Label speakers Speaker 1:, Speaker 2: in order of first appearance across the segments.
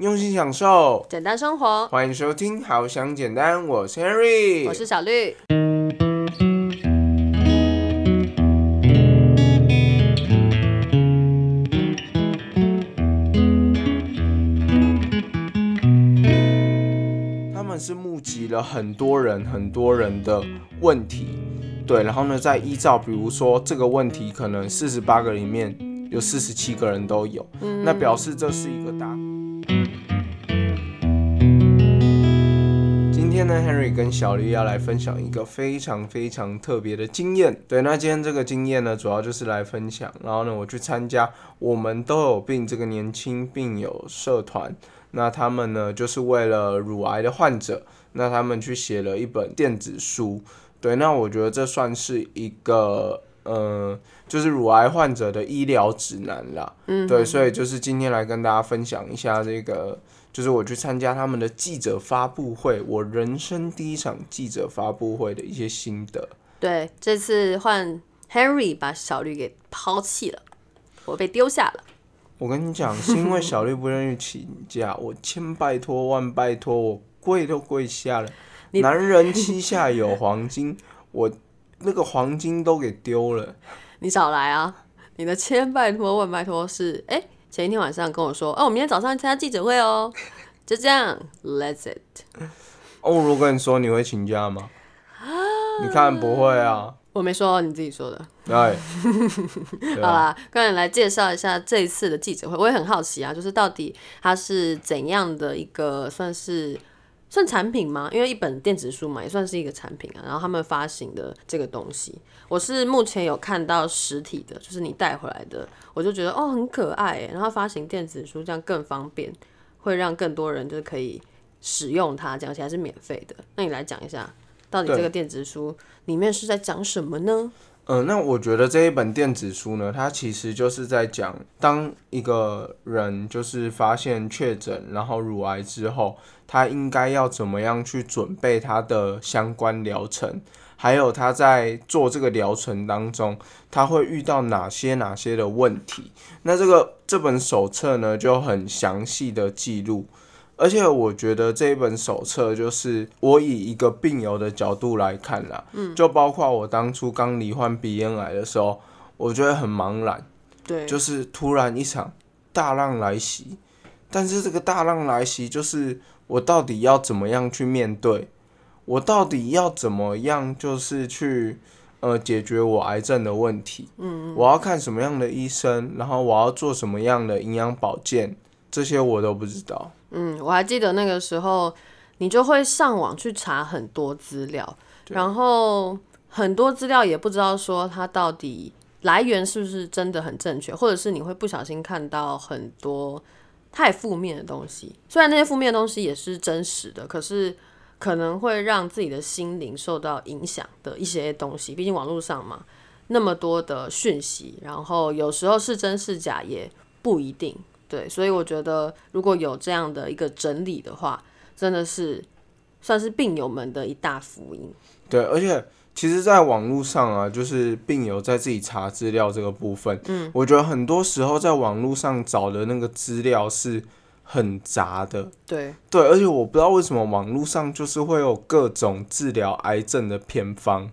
Speaker 1: 用心享受，
Speaker 2: 简单生活。
Speaker 1: 欢迎收听《好想简单》，我是 Henry，
Speaker 2: 我是小绿。
Speaker 1: 他们是募集了很多人、很多人的问题，对，然后呢，再依照，比如说这个问题，可能四十八个里面有四十七个人都有，那表示这是一个大。天呢，Henry 跟小绿要来分享一个非常非常特别的经验。对，那今天这个经验呢，主要就是来分享。然后呢，我去参加我们都有病这个年轻病友社团。那他们呢，就是为了乳癌的患者，那他们去写了一本电子书。对，那我觉得这算是一个，呃，就是乳癌患者的医疗指南啦。嗯，对，所以就是今天来跟大家分享一下这个，就是我去参加他们的记者发布会，我人生第一场记者发布会的一些心得。
Speaker 2: 对，这次换 Henry 把小绿给抛弃了，我被丢下了。
Speaker 1: 我跟你讲，是因为小绿不愿意请假，我千拜托万拜托，我跪都跪下了。男人膝下有黄金，我那个黄金都给丢了。
Speaker 2: 你少来啊！你的千拜托万拜托是，哎，前一天晚上跟我说，哦，我明天早上参加记者会哦，就这样，Let's it。
Speaker 1: 哦，我跟你说，你会请假吗？你看不会啊。
Speaker 2: 我没说，你自己说的。
Speaker 1: 对，
Speaker 2: 好啦，刚才来介绍一下这一次的记者会，我也很好奇啊，就是到底它是怎样的一个算是算产品吗？因为一本电子书嘛，也算是一个产品啊。然后他们发行的这个东西，我是目前有看到实体的，就是你带回来的，我就觉得哦很可爱。然后发行电子书这样更方便，会让更多人就是可以使用它，讲起来是免费的。那你来讲一下。到底这个电子书里面是在讲什么呢？
Speaker 1: 嗯，那我觉得这一本电子书呢，它其实就是在讲，当一个人就是发现确诊然后乳癌之后，他应该要怎么样去准备他的相关疗程，还有他在做这个疗程当中，他会遇到哪些哪些的问题。那这个这本手册呢，就很详细的记录。而且我觉得这一本手册，就是我以一个病友的角度来看啦，嗯，就包括我当初刚罹患鼻咽癌的时候，我觉得很茫然，
Speaker 2: 对，
Speaker 1: 就是突然一场大浪来袭，但是这个大浪来袭，就是我到底要怎么样去面对？我到底要怎么样，就是去呃解决我癌症的问题？嗯，我要看什么样的医生，然后我要做什么样的营养保健，这些我都不知道。
Speaker 2: 嗯，我还记得那个时候，你就会上网去查很多资料，然后很多资料也不知道说它到底来源是不是真的很正确，或者是你会不小心看到很多太负面的东西。虽然那些负面的东西也是真实的，可是可能会让自己的心灵受到影响的一些东西。毕竟网络上嘛，那么多的讯息，然后有时候是真是假也不一定。对，所以我觉得如果有这样的一个整理的话，真的是算是病友们的一大福音。
Speaker 1: 对，而且其实，在网络上啊，就是病友在自己查资料这个部分，嗯，我觉得很多时候在网络上找的那个资料是很杂的。
Speaker 2: 对，
Speaker 1: 对，而且我不知道为什么网络上就是会有各种治疗癌症的偏方。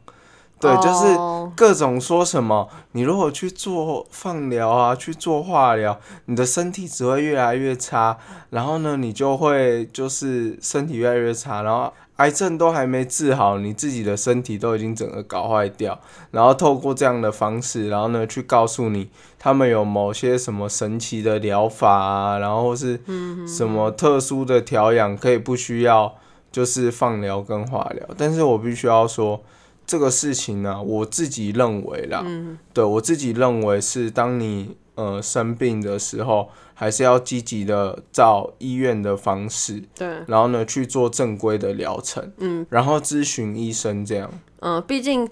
Speaker 1: 对，就是各种说什么，你如果去做放疗啊，去做化疗，你的身体只会越来越差，然后呢，你就会就是身体越来越差，然后癌症都还没治好，你自己的身体都已经整个搞坏掉，然后透过这样的方式，然后呢，去告诉你他们有某些什么神奇的疗法啊，然后是什么特殊的调养，可以不需要就是放疗跟化疗，但是我必须要说。这个事情呢，我自己认为啦，对我自己认为是，当你呃生病的时候，还是要积极的照医院的方式，
Speaker 2: 对，
Speaker 1: 然后呢去做正规的疗程，嗯，然后咨询医生这样。
Speaker 2: 嗯，毕竟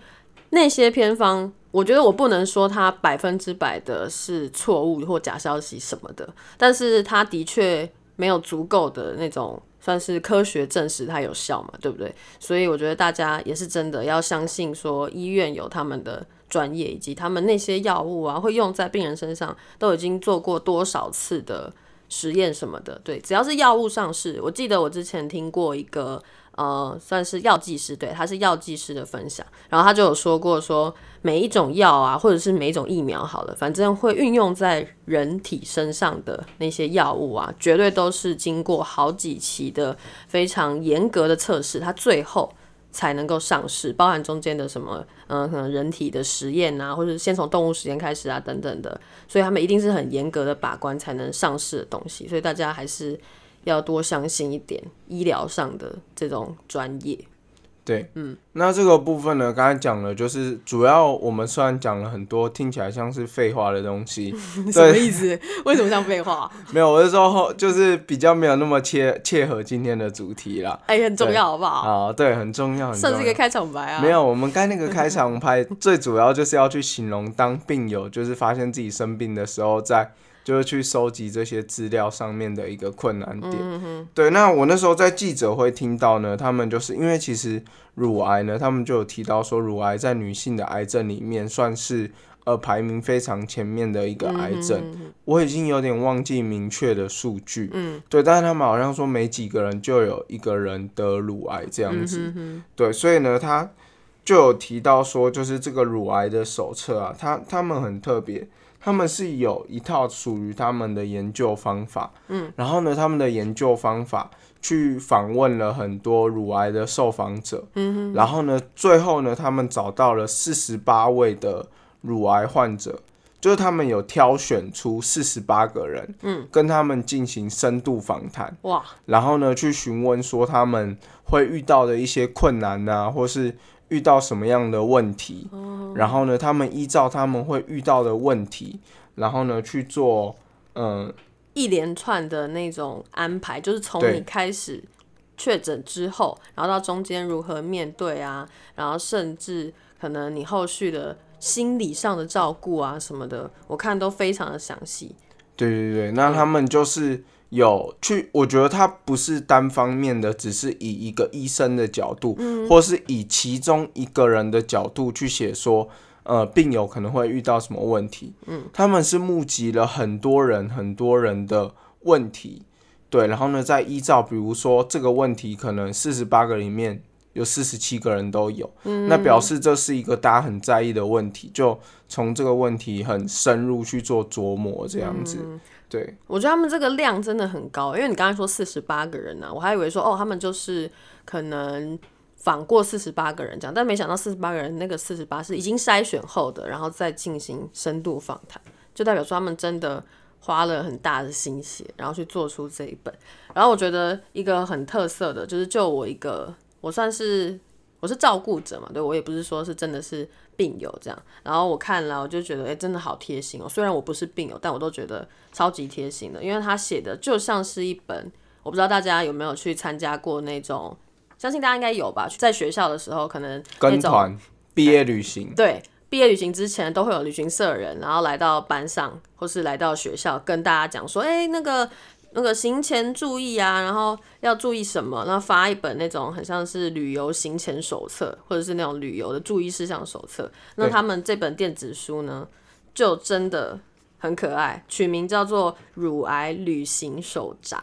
Speaker 2: 那些偏方，我觉得我不能说它百分之百的是错误或假消息什么的，但是它的确没有足够的那种。算是科学证实它有效嘛，对不对？所以我觉得大家也是真的要相信，说医院有他们的专业，以及他们那些药物啊，会用在病人身上，都已经做过多少次的实验什么的。对，只要是药物上市，我记得我之前听过一个。呃，算是药剂师，对，他是药剂师的分享，然后他就有说过，说每一种药啊，或者是每一种疫苗，好了，反正会运用在人体身上的那些药物啊，绝对都是经过好几期的非常严格的测试，它最后才能够上市，包含中间的什么，嗯，可能人体的实验啊，或者先从动物实验开始啊，等等的，所以他们一定是很严格的把关才能上市的东西，所以大家还是。要多相信一点医疗上的这种专业。
Speaker 1: 对，嗯，那这个部分呢，刚才讲了，就是主要我们虽然讲了很多听起来像是废话的东西，
Speaker 2: 什么意思？为什么像废话？
Speaker 1: 没有，我是说，就是比较没有那么切切合今天的主题啦。
Speaker 2: 哎，很重要，好不好？
Speaker 1: 啊，对，很重要，
Speaker 2: 算是一个开场白啊。
Speaker 1: 没有，我们刚那个开场白最主要就是要去形容当病友，就是发现自己生病的时候在。就是去收集这些资料上面的一个困难点。对，那我那时候在记者会听到呢，他们就是因为其实乳癌呢，他们就有提到说，乳癌在女性的癌症里面算是呃排名非常前面的一个癌症。我已经有点忘记明确的数据。嗯，对，但是他们好像说每几个人就有一个人得乳癌这样子。对，所以呢，他就有提到说，就是这个乳癌的手册啊，他他们很特别。他们是有一套属于他们的研究方法，嗯，然后呢，他们的研究方法去访问了很多乳癌的受访者，嗯然后呢，最后呢，他们找到了四十八位的乳癌患者，就是他们有挑选出四十八个人，嗯，跟他们进行深度访谈，哇，然后呢，去询问说他们会遇到的一些困难啊，或是。遇到什么样的问题，然后呢，他们依照他们会遇到的问题，然后呢去做，嗯，
Speaker 2: 一连串的那种安排，就是从你开始确诊之后，然后到中间如何面对啊，然后甚至可能你后续的心理上的照顾啊什么的，我看都非常的详细。
Speaker 1: 对对对，那他们就是。有去，我觉得他不是单方面的，只是以一个医生的角度，或是以其中一个人的角度去写说，呃，病友可能会遇到什么问题。嗯，他们是募集了很多人、很多人的问题，对，然后呢，再依照，比如说这个问题可能四十八个里面有四十七个人都有，那表示这是一个大家很在意的问题，就从这个问题很深入去做琢磨，这样子。对，
Speaker 2: 我觉得他们这个量真的很高，因为你刚才说四十八个人呢，我还以为说哦，他们就是可能访过四十八个人这样，但没想到四十八个人那个四十八是已经筛选后的，然后再进行深度访谈，就代表说他们真的花了很大的心血，然后去做出这一本。然后我觉得一个很特色的，就是就我一个，我算是我是照顾者嘛，对我也不是说是真的是。病友这样，然后我看了，我就觉得，哎，真的好贴心哦。虽然我不是病友，但我都觉得超级贴心的，因为他写的就像是一本，我不知道大家有没有去参加过那种，相信大家应该有吧。在学校的时候，可能
Speaker 1: 跟团毕业旅行，
Speaker 2: 对，毕业旅行之前都会有旅行社人，然后来到班上或是来到学校，跟大家讲说，哎，那个。那个行前注意啊，然后要注意什么？然后发一本那种很像是旅游行前手册，或者是那种旅游的注意事项手册。那他们这本电子书呢，就真的很可爱，取名叫做《乳癌旅行手札》。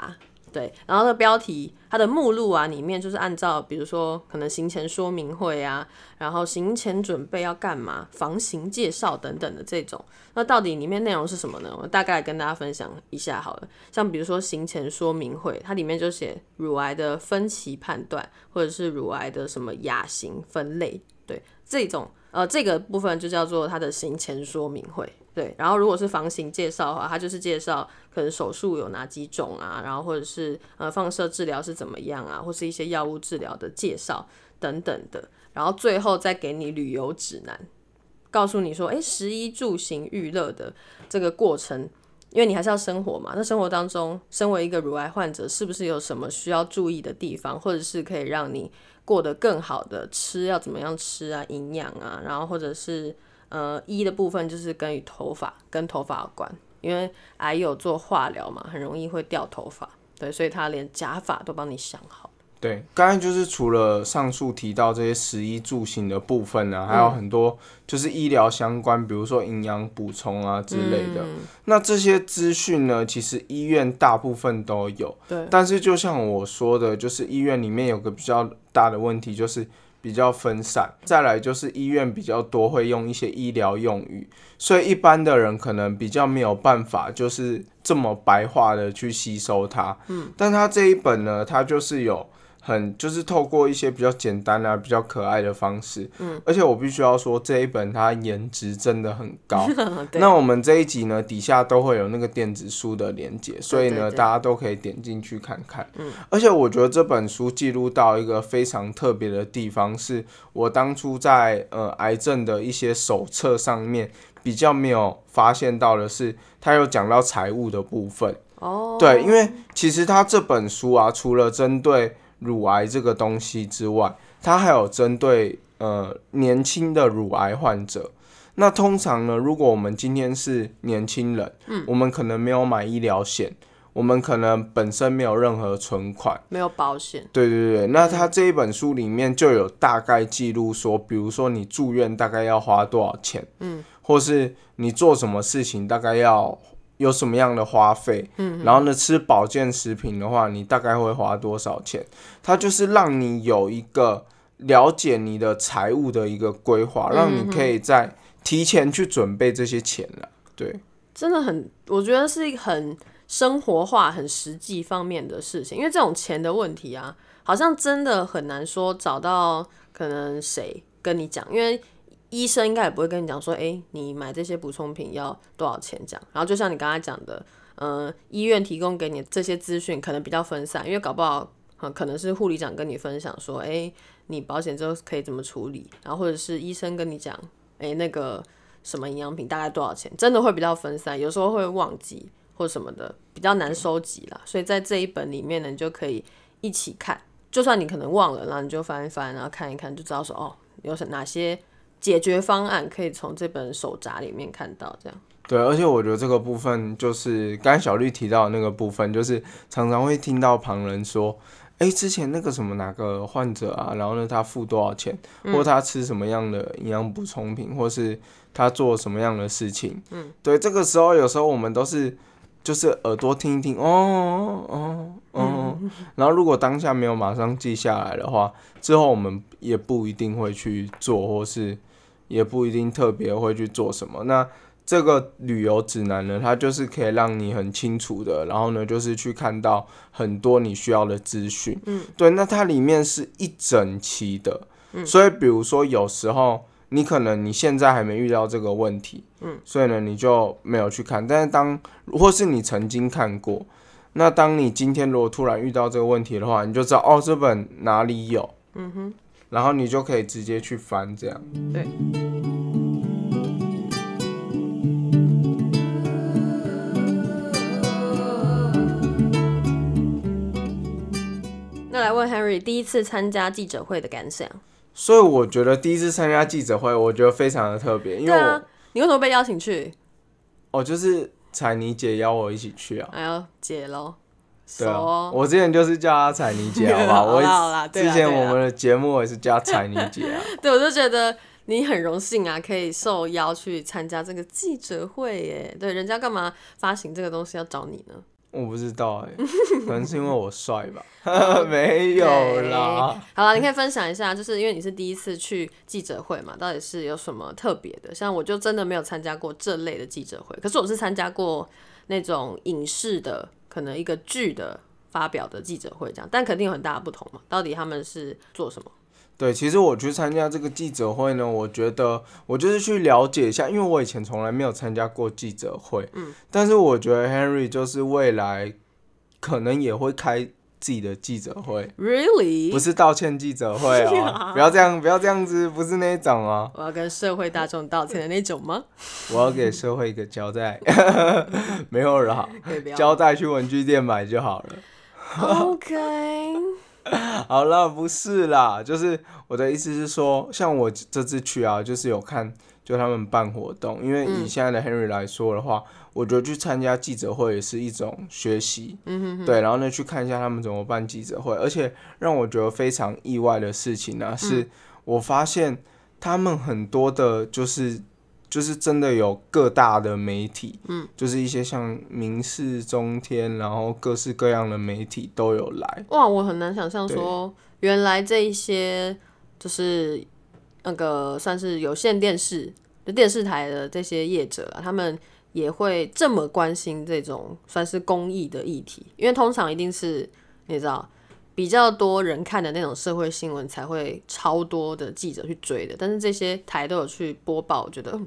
Speaker 2: 对，然后那标题，它的目录啊，里面就是按照，比如说可能行前说明会啊，然后行前准备要干嘛，房型介绍等等的这种。那到底里面内容是什么呢？我大概跟大家分享一下好了。像比如说行前说明会，它里面就写乳癌的分期判断，或者是乳癌的什么亚型分类，对，这种呃这个部分就叫做它的行前说明会。对，然后如果是房型介绍的话，它就是介绍可能手术有哪几种啊，然后或者是呃放射治疗是怎么样啊，或是一些药物治疗的介绍等等的，然后最后再给你旅游指南，告诉你说，哎，食衣住行娱乐的这个过程，因为你还是要生活嘛，那生活当中，身为一个乳癌患者，是不是有什么需要注意的地方，或者是可以让你过得更好的吃要怎么样吃啊，营养啊，然后或者是。呃，一的部分就是跟与头发跟头发有关，因为癌有做化疗嘛，很容易会掉头发，对，所以他连假发都帮你想好。
Speaker 1: 对，刚才就是除了上述提到这些食衣住行的部分呢，还有很多就是医疗相关，比如说营养补充啊之类的。那这些资讯呢，其实医院大部分都有。
Speaker 2: 对。
Speaker 1: 但是就像我说的，就是医院里面有个比较大的问题，就是比较分散。再来就是医院比较多会用一些医疗用语，所以一般的人可能比较没有办法，就是这么白话的去吸收它。嗯。但它这一本呢，它就是有。很就是透过一些比较简单啊、比较可爱的方式，嗯，而且我必须要说这一本它颜值真的很高。那我们这一集呢底下都会有那个电子书的连接，所以呢大家都可以点进去看看。嗯，而且我觉得这本书记录到一个非常特别的地方，是我当初在呃癌症的一些手册上面比较没有发现到的是，它有讲到财务的部分。哦，对，因为其实它这本书啊，除了针对乳癌这个东西之外，它还有针对呃年轻的乳癌患者。那通常呢，如果我们今天是年轻人，嗯，我们可能没有买医疗险，我们可能本身没有任何存款，
Speaker 2: 没有保险。
Speaker 1: 对对对，那他这一本书里面就有大概记录说，比如说你住院大概要花多少钱，嗯，或是你做什么事情大概要。有什么样的花费？嗯，然后呢，吃保健食品的话，你大概会花多少钱？它就是让你有一个了解你的财务的一个规划，让你可以在提前去准备这些钱了。对，
Speaker 2: 真的很，我觉得是一个很生活化、很实际方面的事情。因为这种钱的问题啊，好像真的很难说找到可能谁跟你讲，因为。医生应该也不会跟你讲说，哎，你买这些补充品要多少钱这样。然后就像你刚才讲的，呃，医院提供给你这些资讯可能比较分散，因为搞不好，可能是护理长跟你分享说，哎，你保险之后可以怎么处理，然后或者是医生跟你讲，哎，那个什么营养品大概多少钱，真的会比较分散，有时候会忘记或什么的，比较难收集啦。所以在这一本里面呢，你就可以一起看，就算你可能忘了，然后你就翻一翻，然后看一看，就知道说，哦，有哪些。解决方案可以从这本手札里面看到，这样。
Speaker 1: 对，而且我觉得这个部分就是刚才小绿提到的那个部分，就是常常会听到旁人说，哎，之前那个什么哪个患者啊，然后呢他付多少钱，或他吃什么样的营养补充品，或是他做什么样的事情，嗯，对，这个时候有时候我们都是就是耳朵听一听，哦哦哦，然后如果当下没有马上记下来的话，之后我们也不一定会去做，或是。也不一定特别会去做什么。那这个旅游指南呢，它就是可以让你很清楚的，然后呢，就是去看到很多你需要的资讯。嗯，对。那它里面是一整期的，所以比如说有时候你可能你现在还没遇到这个问题，嗯，所以呢你就没有去看。但是当或是你曾经看过，那当你今天如果突然遇到这个问题的话，你就知道哦，这本哪里有。嗯哼。然后你就可以直接去翻这样。
Speaker 2: 对。那来问 Henry 第一次参加记者会的感想。
Speaker 1: 所以我觉得第一次参加记者会，我觉得非常的特别，因为我
Speaker 2: 你为什么被邀请去？
Speaker 1: 哦，就是彩妮姐邀我一起去啊。
Speaker 2: 哎呦，姐喽。
Speaker 1: 对啊，我之前就是叫她彩妮姐，好不好？我之前我们的节目也是叫彩妮姐啊。
Speaker 2: 对，我就觉得你很荣幸啊，可以受邀去参加这个记者会耶。对，人家干嘛发行这个东西要找你呢？
Speaker 1: 我不知道哎，可能是因为我帅吧？没有啦。
Speaker 2: 好了，你可以分享一下，就是因为你是第一次去记者会嘛，到底是有什么特别的？像我就真的没有参加过这类的记者会，可是我是参加过那种影视的。可能一个剧的发表的记者会这样，但肯定有很大的不同嘛。到底他们是做什么？
Speaker 1: 对，其实我去参加这个记者会呢，我觉得我就是去了解一下，因为我以前从来没有参加过记者会。嗯，但是我觉得 Henry 就是未来可能也会开。自己的记者会
Speaker 2: ，Really？
Speaker 1: 不是道歉记者会哦，不要这样，不要这样子，不是那种哦。
Speaker 2: 我要跟社会大众道歉的那种吗？
Speaker 1: 我要给社会一个交代，没有啦，交代去文具店买就好了。
Speaker 2: OK，
Speaker 1: 好了，不是啦，就是我的意思是说，像我这次去啊，就是有看，就他们办活动，因为以现在的 Henry 来说的话。我觉得去参加记者会也是一种学习，嗯哼对，然后呢去看一下他们怎么办记者会，而且让我觉得非常意外的事情呢，是我发现他们很多的，就是就是真的有各大的媒体，嗯，就是一些像民事中天，然后各式各样的媒体都有来。
Speaker 2: 哇，我很难想象说，原来这一些就是那个算是有线电视的电视台的这些业者啊，他们。也会这么关心这种算是公益的议题，因为通常一定是你知道比较多人看的那种社会新闻才会超多的记者去追的，但是这些台都有去播报，我觉得。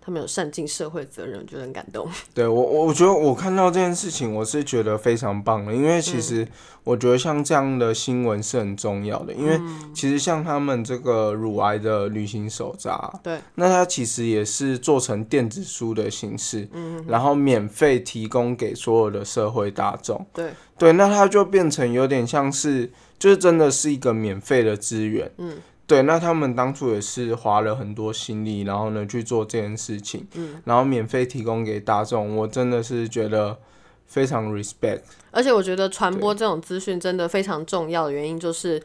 Speaker 2: 他们有善尽社会责任，我觉得很感动。
Speaker 1: 对我，我觉得我看到这件事情，我是觉得非常棒的，因为其实我觉得像这样的新闻是很重要的，因为其实像他们这个乳癌的旅行手札，
Speaker 2: 对，
Speaker 1: 那它其实也是做成电子书的形式，嗯，然后免费提供给所有的社会大众，
Speaker 2: 对，
Speaker 1: 对，那它就变成有点像是，就是真的是一个免费的资源，嗯。对，那他们当初也是花了很多心力，然后呢去做这件事情，嗯，然后免费提供给大众，我真的是觉得非常 respect。
Speaker 2: 而且我觉得传播这种资讯真的非常重要的原因，就是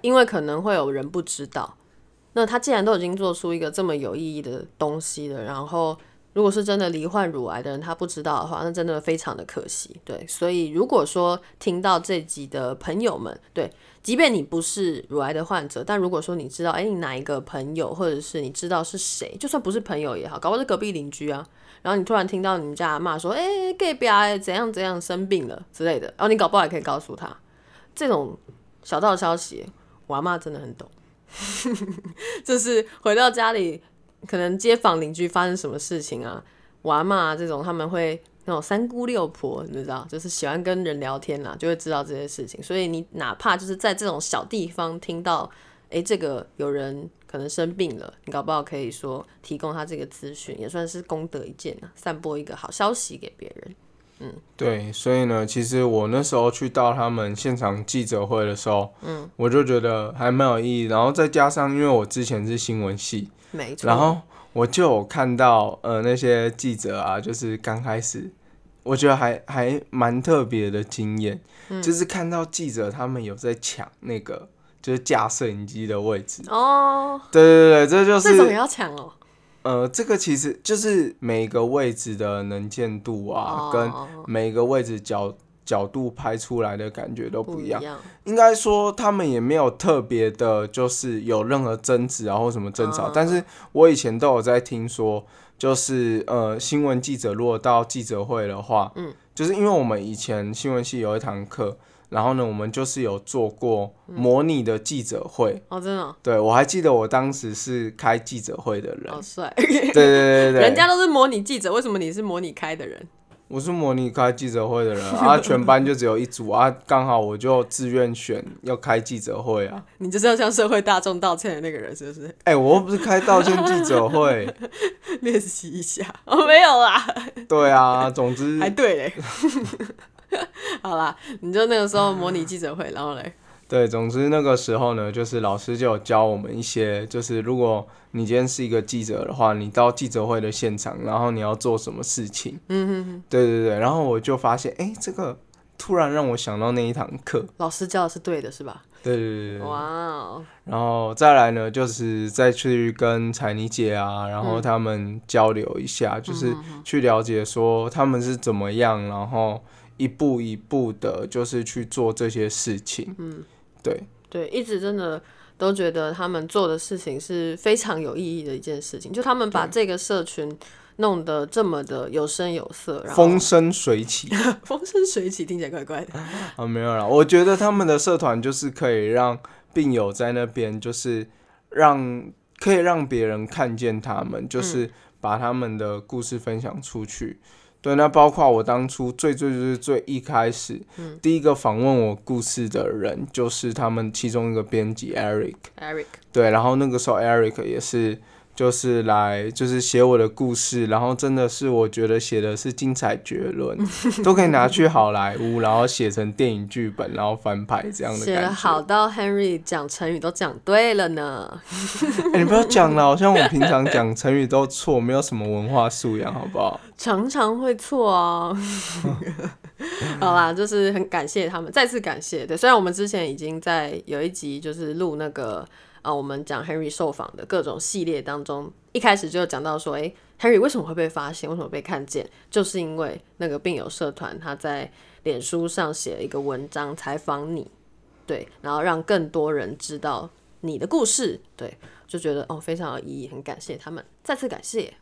Speaker 2: 因为可能会有人不知道，那他既然都已经做出一个这么有意义的东西了，然后。如果是真的罹患乳癌的人，他不知道的话，那真的非常的可惜。对，所以如果说听到这集的朋友们，对，即便你不是乳癌的患者，但如果说你知道，哎，你哪一个朋友，或者是你知道是谁，就算不是朋友也好，搞不好是隔壁邻居啊，然后你突然听到你们家骂说，哎，隔壁啊怎样怎样生病了之类的，然后你搞不好也可以告诉他这种小道消息，我阿妈真的很懂，就是回到家里。可能街坊邻居发生什么事情啊，娃嘛这种他们会那种三姑六婆，你知道，就是喜欢跟人聊天啦，就会知道这些事情。所以你哪怕就是在这种小地方听到，哎，这个有人可能生病了，你搞不好可以说提供他这个资讯，也算是功德一件啊，散播一个好消息给别人。嗯，
Speaker 1: 对，所以呢，其实我那时候去到他们现场记者会的时候，嗯，我就觉得还蛮有意义。然后再加上，因为我之前是新闻系。
Speaker 2: 没错，
Speaker 1: 然后我就有看到，呃，那些记者啊，就是刚开始，我觉得还还蛮特别的经验，就是看到记者他们有在抢那个，就是架摄影机的位置哦。对对对，这就是
Speaker 2: 这种也要抢哦。
Speaker 1: 呃，这个其实就是每个位置的能见度啊，跟每个位置角。角度拍出来的感觉都不一样，应该说他们也没有特别的，就是有任何争执啊或什么争吵。但是我以前都有在听说，就是呃新闻记者如果到记者会的话，嗯，就是因为我们以前新闻系有一堂课，然后呢我们就是有做过模拟的记者会。
Speaker 2: 哦，真的？
Speaker 1: 对，我还记得我当时是开记者会的人。
Speaker 2: 好帅！
Speaker 1: 对对对对，
Speaker 2: 人家都是模拟记者，为什么你是模拟开的人？
Speaker 1: 我是模拟开记者会的人 啊，全班就只有一组啊，刚好我就自愿选要开记者会啊。
Speaker 2: 你就是要向社会大众道歉的那个人，是不是？
Speaker 1: 哎，我又不是开道歉记者会，
Speaker 2: 练习一下。哦，没有啦。
Speaker 1: 对啊，总之
Speaker 2: 还对嘞。好啦，你就那个时候模拟记者会，然后嘞。
Speaker 1: 对，总之那个时候呢，就是老师就有教我们一些，就是如果你今天是一个记者的话，你到记者会的现场，然后你要做什么事情？嗯哼哼。对对对，然后我就发现，哎，这个突然让我想到那一堂课，
Speaker 2: 老师教的是对的，是吧？
Speaker 1: 对对对对。哇哦。然后再来呢，就是再去跟彩妮姐啊，然后他们交流一下，就是去了解说他们是怎么样，然后一步一步的，就是去做这些事情。嗯。对
Speaker 2: 对，一直真的都觉得他们做的事情是非常有意义的一件事情。就他们把这个社群弄得这么的有声有色，
Speaker 1: 风生水起，
Speaker 2: 风生水起听起来怪怪的
Speaker 1: 啊，没有了。我觉得他们的社团就是可以让病友在那边，就是让可以让别人看见他们，就是把他们的故事分享出去。对，那包括我当初最最最最一开始，第一个访问我故事的人，就是他们其中一个编辑 Eric。
Speaker 2: Eric。
Speaker 1: 对，然后那个时候 Eric 也是，就是来就是写我的故事，然后真的是我觉得写的是精彩绝伦，都可以拿去好莱坞，然后写成电影剧本，然后翻拍这样的
Speaker 2: 写的好到 Henry 讲成语都讲对了呢。
Speaker 1: 哎，你不要讲了，好像我平常讲成语都错，没有什么文化素养，好不好？
Speaker 2: 常常会错哦。好啦，就是很感谢他们，再次感谢。对，虽然我们之前已经在有一集就是录那个。啊，我们讲 Henry 受访的各种系列当中，一开始就讲到说，哎，Henry 为什么会被发现，为什么被看见，就是因为那个病友社团他在脸书上写了一个文章采访你，对，然后让更多人知道你的故事，对，就觉得哦非常有意义，很感谢他们，再次感谢。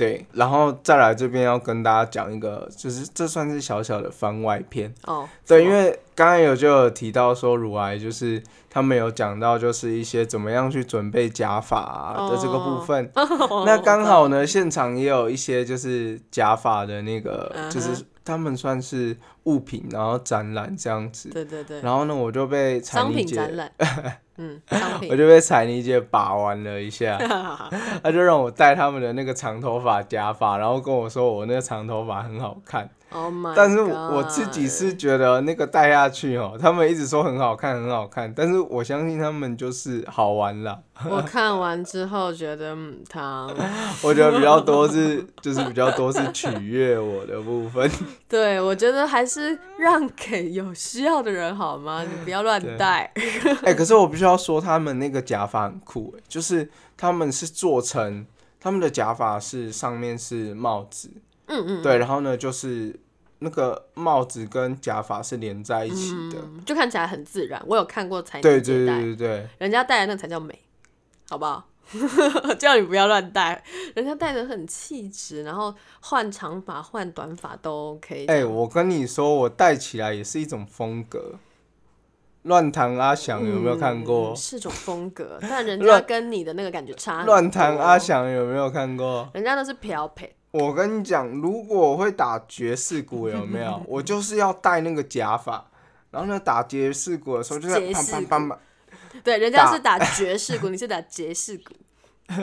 Speaker 1: 对，然后再来这边要跟大家讲一个，就是这算是小小的番外篇
Speaker 2: 哦。
Speaker 1: 对，因为刚刚有就有提到说乳癌，就是他们有讲到就是一些怎么样去准备假发的这个部分。那刚好呢，现场也有一些就是假发的那个，就是他们算是物品，然后展览这样子。
Speaker 2: 对对对。
Speaker 1: 然后呢，我就被
Speaker 2: 商品展览。嗯，
Speaker 1: 我就被彩妮姐把玩了一下，她就让我戴他们的那个长头发假发，然后跟我说我那个长头发很好看。但是我自己是觉得那个戴下去哦，他们一直说很好看很好看，但是我相信他们就是好玩啦。
Speaker 2: 我 看完之后觉得，嗯，他，
Speaker 1: 我觉得比较多是就是比较多是取悦我的部分。
Speaker 2: 对，我觉得还是让给有需要的人好吗？你不要乱戴。
Speaker 1: 哎，可是我必须要说，他们那个假发很酷，就是他们是做成他们的假发是上面是帽子。
Speaker 2: 嗯嗯，
Speaker 1: 对，然后呢，就是那个帽子跟假发是连在一起的，
Speaker 2: 就看起来很自然。我有看过才
Speaker 1: 对对对对对，
Speaker 2: 人家戴的那才叫美，好不好？叫你不要乱戴，人家戴的很气质，然后换长发换短发都 OK。
Speaker 1: 哎，我跟你说，我戴起来也是一种风格。乱弹阿翔有没有看过？
Speaker 2: 是种风格，但人家跟你的那个感觉差。
Speaker 1: 乱弹阿翔有没有看过？
Speaker 2: 人家都是漂配。
Speaker 1: 我跟你讲，如果我会打爵士鼓，有没有？我就是要戴那个假发，然后呢，打爵士鼓的时候就是砰砰砰砰。
Speaker 2: 对，人家是打爵士鼓，你是打爵士鼓，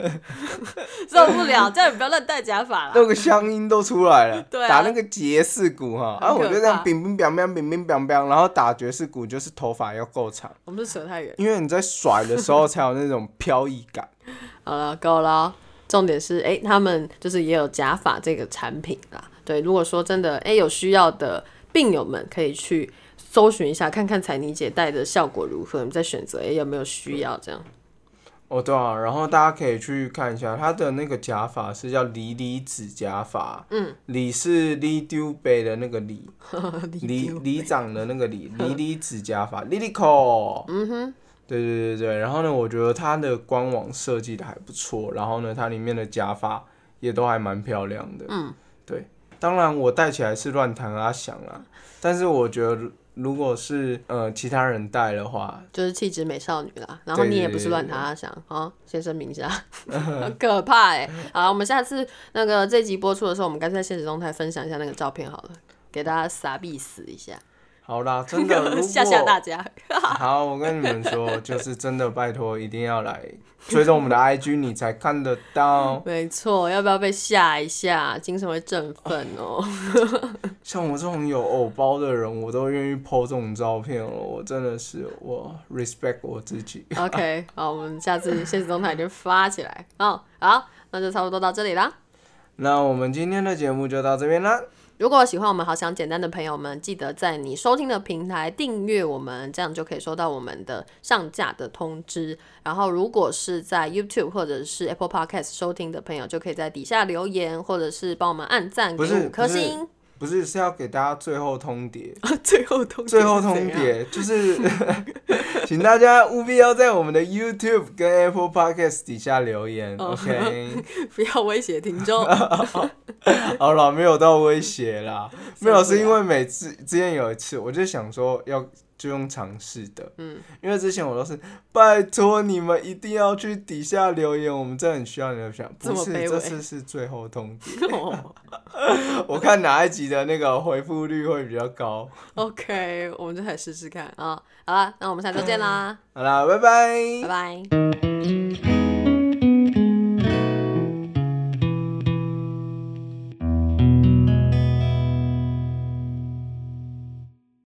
Speaker 2: 受不了！叫你不要乱戴假发了。
Speaker 1: 那个乡音都出来了。对，打那个爵士鼓哈，然后我就这样乒乒乓乓，乒乒乓乓，然后打爵士鼓就是头发要够长。
Speaker 2: 我们是扯太远，
Speaker 1: 因为你在甩的时候才有那种飘逸感。
Speaker 2: 好了，够了。重点是，哎，他们就是也有假发这个产品啦。对，如果说真的，哎，有需要的病友们可以去搜寻一下，看看彩妮姐戴的效果如何，你再选择，哎，有没有需要这样？
Speaker 1: 哦，对啊，然后大家可以去看一下，它的那个假发是叫离离子假发，
Speaker 2: 嗯，
Speaker 1: 李是李丢北的那个李，李李长的那个李，离离子假发，Lilico，
Speaker 2: 嗯哼。
Speaker 1: 对对对对，然后呢，我觉得它的官网设计的还不错，然后呢，它里面的假发也都还蛮漂亮的。
Speaker 2: 嗯，
Speaker 1: 对，当然我戴起来是乱弹啊响啊，但是我觉得如果是呃其他人带的话，
Speaker 2: 就是气质美少女啦。然后你也不是乱弹阿响啊，先声明一下，很 可怕哎。好，我们下次那个这集播出的时候，我们干脆在现实动态分享一下那个照片好了，给大家傻逼死一下。
Speaker 1: 好啦，真的，
Speaker 2: 吓吓大家。
Speaker 1: 好，我跟你们说，就是真的，拜托一定要来追踪我们的 IG，你才看得到。
Speaker 2: 没错，要不要被吓一下，精神会振奋哦。
Speaker 1: 像我这种有偶包的人，我都愿意 po 这种照片哦。我真的是我 respect 我自己。
Speaker 2: OK，好，我们下次现实动态就发起来。哦，好，那就差不多到这里啦。
Speaker 1: 那我们今天的节目就到这边啦。
Speaker 2: 如果喜欢我们好想简单的朋友们，记得在你收听的平台订阅我们，这样就可以收到我们的上架的通知。然后，如果是在 YouTube 或者是 Apple Podcast 收听的朋友，就可以在底下留言，或者是帮我们按赞，给五颗星。
Speaker 1: 不是，是要给大家最后通牒。
Speaker 2: 最后通
Speaker 1: 最后通牒就是，请大家务必要在我们的 YouTube 跟 Apple Podcast 底下留言，OK？
Speaker 2: 不要威胁听众。
Speaker 1: 好了，没有到威胁啦，没有，是因为每次之前有一次，我就想说要。就用尝试的，
Speaker 2: 嗯，
Speaker 1: 因为之前我都是拜托你们一定要去底下留言，我们真的很需要你的想，不是这次是最后通牒，我看哪一集的那个回复率会比较高。
Speaker 2: OK，我们就来试试看啊，好了，那我们下周见啦，
Speaker 1: 好啦，拜拜，
Speaker 2: 拜拜。